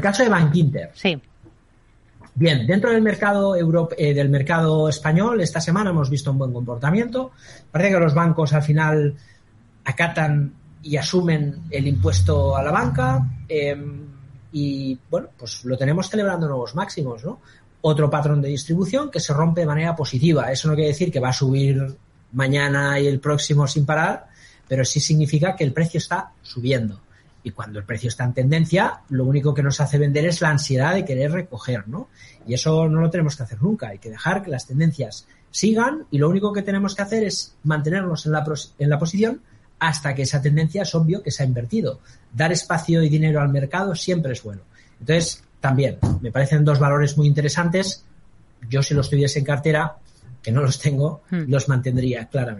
El caso de Bank Inter. Sí. Bien, dentro del mercado eh, del mercado español, esta semana hemos visto un buen comportamiento. Parece que los bancos al final acatan y asumen el impuesto a la banca. Em, y bueno, pues lo tenemos celebrando nuevos máximos, ¿no? Otro patrón de distribución que se rompe de manera positiva. Eso no quiere decir que va a subir mañana y el próximo sin parar, pero sí significa que el precio está subiendo. Y cuando el precio está en tendencia, lo único que nos hace vender es la ansiedad de querer recoger, ¿no? Y eso no lo tenemos que hacer nunca. Hay que dejar que las tendencias sigan y lo único que tenemos que hacer es mantenernos en la, en la posición hasta que esa tendencia es obvio que se ha invertido. Dar espacio y dinero al mercado siempre es bueno. Entonces, también, me parecen dos valores muy interesantes. Yo si los tuviese en cartera, que no los tengo, hmm. los mantendría claramente.